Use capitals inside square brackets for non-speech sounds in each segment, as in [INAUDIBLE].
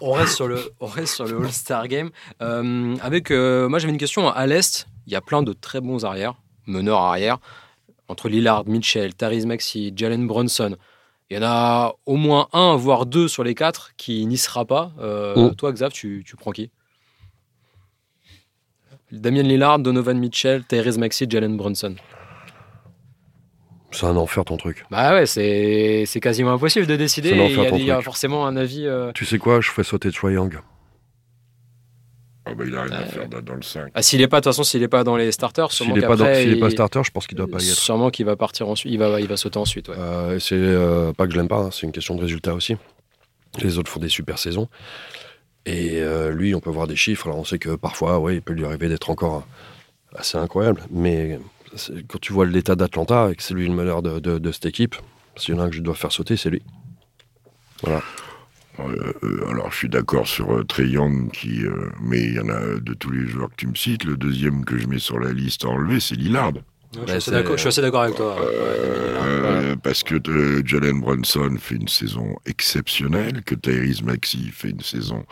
On reste sur le, on reste sur le All-Star Game. Euh, avec, euh, moi, j'avais une question. À l'Est, il y a plein de très bons arrières, meneurs arrière, entre Lillard, Mitchell, Tariz Maxi, Jalen Brunson. Il y en a au moins un, voire deux sur les quatre qui n'y sera pas. Euh, Mm. Toi, Xav, tu, tu prends qui? Damien Lillard, Donovan Mitchell, Tyrese Maxi, Jalen Brunson. C'est un enfer ton truc. Bah ouais, c'est c'est quasiment impossible de décider. Il y, a- il y a forcément un avis. euh, Tu sais quoi Je fais sauter Troy Young. Ah bah, il a rien à Euh, faire dans- dans le 5. Ah, s'il est pas, de toute façon, s'il est pas dans les starters, sûrement S'il est pas, dans- s'il est pas il- starter, je pense qu'il doit pas y être. Sûrement qu'il va partir ensuite. Il va, il va sauter ensuite. Ouais. Euh, c'est euh, pas que je l'aime pas, hein, c'est une question de résultat aussi. Les autres font des super saisons. Et euh, lui, on peut voir des chiffres. Alors on sait que parfois, ouais, il peut lui arriver d'être encore assez incroyable. Mais quand tu vois l'état d'Atlanta et que c'est lui le meneur de, de- de cette équipe, s'il y en a un que je dois faire sauter, c'est lui. Voilà. Euh, euh, alors, je suis d'accord sur euh, Trey Young, qui, euh, mais il y en a de tous les joueurs que tu me cites. Le deuxième que je mets sur la liste à enlever, c'est Lillard. je, Bah, suis assez d'accord- je suis assez d'accord avec toi. Euh, Parce que euh, Jalen Brunson fait une saison exceptionnelle, que Tyrese Maxey fait une saison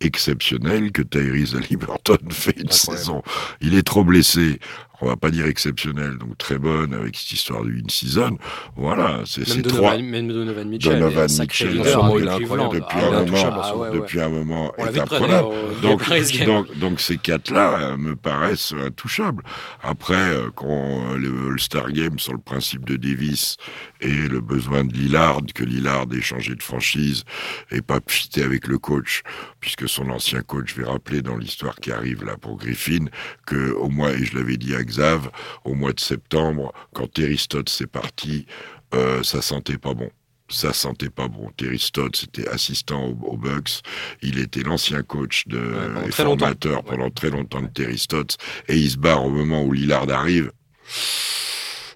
exceptionnelle, que Tyrese Halliburton [LAUGHS] fait une Incroyable. saison. Il est trop blessé. On va pas dire exceptionnel, donc très bonne avec cette histoire du in-season. Voilà, c'est c'est trois. Même Donovan Mitchell. Donovan Mitchell. Depuis un moment, est imprenable. au Donc, donc, donc ces quatre-là euh, me paraissent intouchables. Après, euh, quand euh, le All-Star Game sur le principe de Davis et le besoin de Lillard, que Lillard ait changé de franchise et pas fité avec le coach, puisque son ancien coach, je vais rappeler dans l'histoire qui arrive là pour Griffin, que au mois, et je l'avais dit à Xav, au mois de septembre, quand Terry Stotts est parti, euh, ça sentait pas bon ça sentait pas bon. Terry Stotts était assistant aux, Bucks. Il était l'ancien coach de, pendant et très longtemps. formateur pendant très longtemps de Terry. Et il se barre au moment où Lillard arrive.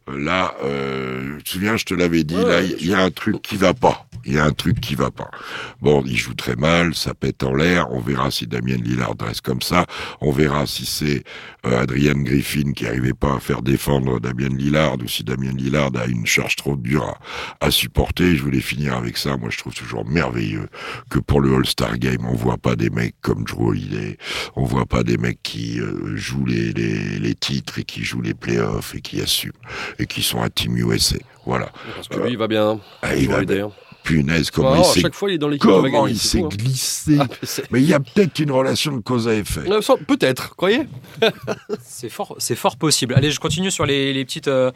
Là, euh, tu te souviens, je te l'avais dit, là, il y a un truc qui va pas. Il y a un truc qui va pas. Bon, il joue très mal, ça pète en l'air. On verra si Damien Lillard reste comme ça. On verra si c'est euh, Adrian Griffin qui arrivait pas à faire défendre Damien Lillard ou si Damien Lillard a une charge trop dure à, à supporter. Je voulais finir avec ça. Moi, je trouve toujours merveilleux que pour le All-Star Game, on voit pas des mecs comme Drew Holiday. On voit pas des mecs qui euh, jouent les, les, les titres et qui jouent les playoffs et qui assument et qui sont à Team USA. Voilà. Parce que lui, il va bien. Ah, il va bien. Punaise, comment Oh, il s'est fois, il est dans comment il s'est hein. glissé. Ah, mais il y a peut-être une relation de cause à effet. Euh, Peut-être, croyez [LAUGHS] C'est fort, c'est fort possible. Allez, je continue sur les, les petites, euh,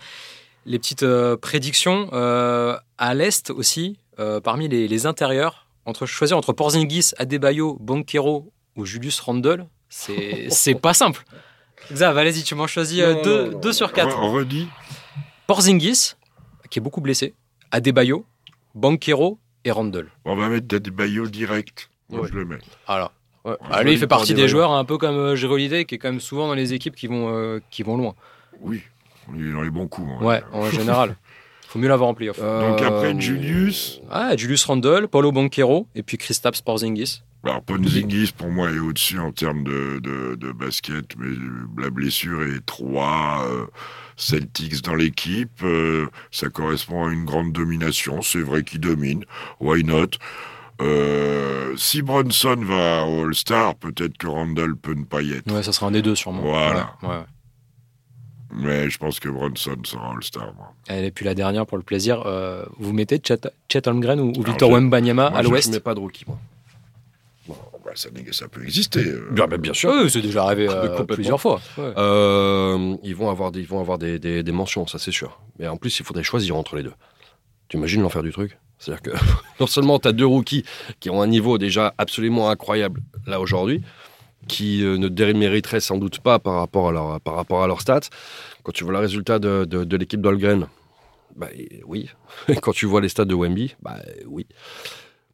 les petites euh, prédictions. Euh, à l'Est aussi, euh, parmi les, les intérieurs, entre, choisir entre Porzingis, Adebayo, Banquero ou Julius Randle, c'est [LAUGHS] pas simple. Xav, allez-y, tu m'en choisis euh, Non, deux, non, non. deux sur quatre. On redit Porzingis, qui est beaucoup blessé, Adebayo, Banquero et Randle. On va mettre baillots direct. Moi, Ouais. je le mets. Alors, Ouais, ah, lui, il fait partie des Adebayo. joueurs un peu comme euh, Holiday, qui est quand même souvent dans les équipes qui vont, euh, qui vont loin. Oui, il est dans les bons coups. hein. Ouais, en général. [LAUGHS] Faut mieux l'avoir en playoff. Donc Euh, après Julius, Ah, Julius Randle, Paulo Banquero et puis Kristaps Porzingis. alors Ponzingis pour moi est au-dessus en termes de, de, de basket, mais la blessure est 3 Celtics dans l'équipe, euh, ça correspond à une grande domination, c'est vrai qu'il domine, why not? Euh, si Bronson va au All-Star, peut-être que Randall peut ne pas y être. Ouais, ça sera un des deux sûrement. Voilà. Ouais, ouais. Mais je pense que Bronson sera All-Star. Et puis la dernière pour le plaisir, euh, vous mettez Chet, Chet Holmgren ou, ou Victor Wembanyama à je- Je l'ouest? mets pas de rookie, moi. Bah, ça, ça peut exister. euh. Bien, bah, bien sûr. Oui, c'est déjà arrivé euh, Complètement. plusieurs fois. Ouais. Euh, ils vont avoir, des, ils vont avoir des, des- des mentions, ça c'est sûr. Mais en plus, il faudrait choisir entre les deux. Tu imagines l'enfer du truc? C'est-à-dire que [LAUGHS] non seulement tu as deux rookies qui ont un niveau déjà absolument incroyable là aujourd'hui, qui euh, ne démériteraient sans doute pas par rapport à leur, par rapport à leurs stats. Quand tu vois le résultat de, de, de l'équipe d'Holgren, bah oui. [LAUGHS] Quand tu vois les stats de Wemby, bah oui.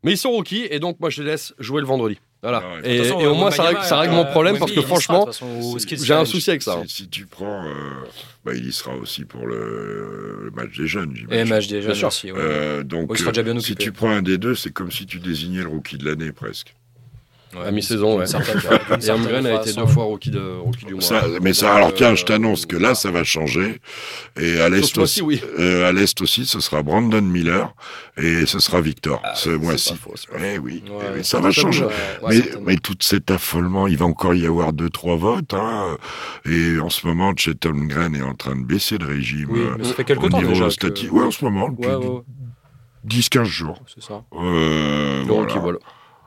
Mais ils sont rookies et donc moi je les laisse jouer le vendredi. Voilà. Et, façon, au moins ça règle, ça règle euh, mon problème parce que franchement, j'ai un souci avec ça. hein. Si, si tu prends, euh, bah, il y sera aussi pour le, le match des jeunes, Et j'imagine. match merci. ouais. Euh, donc, il sera déjà bien euh, si tu prends un des deux, c'est comme si tu désignais le rookie de l'année presque. À mi-saison, ouais. Et Holmgren a été deux fois rookie, de, rookie du mois. Ça, mais ça, alors tiens, euh, je t'annonce que là, ça va changer. Et à l'est aussi, oui. euh, à l'est aussi, ce sera Brandon Miller et ce sera Victor Ah, ce c'est mois-ci. Eh oui, Ouais, eh oui, ça va changer. Ouais, mais, tout cet affolement, il va encore y avoir deux, trois votes. Hein. Et en ce moment, Chet Holmgren est en train de baisser de régime. Oui, euh, mais ça fait quelques au temps niveau déjà. que-. Ouais, en ce moment, depuis Ouais, ouais, ouais, 10-15 jours. c'est ça. Euh, Le rookie voilà.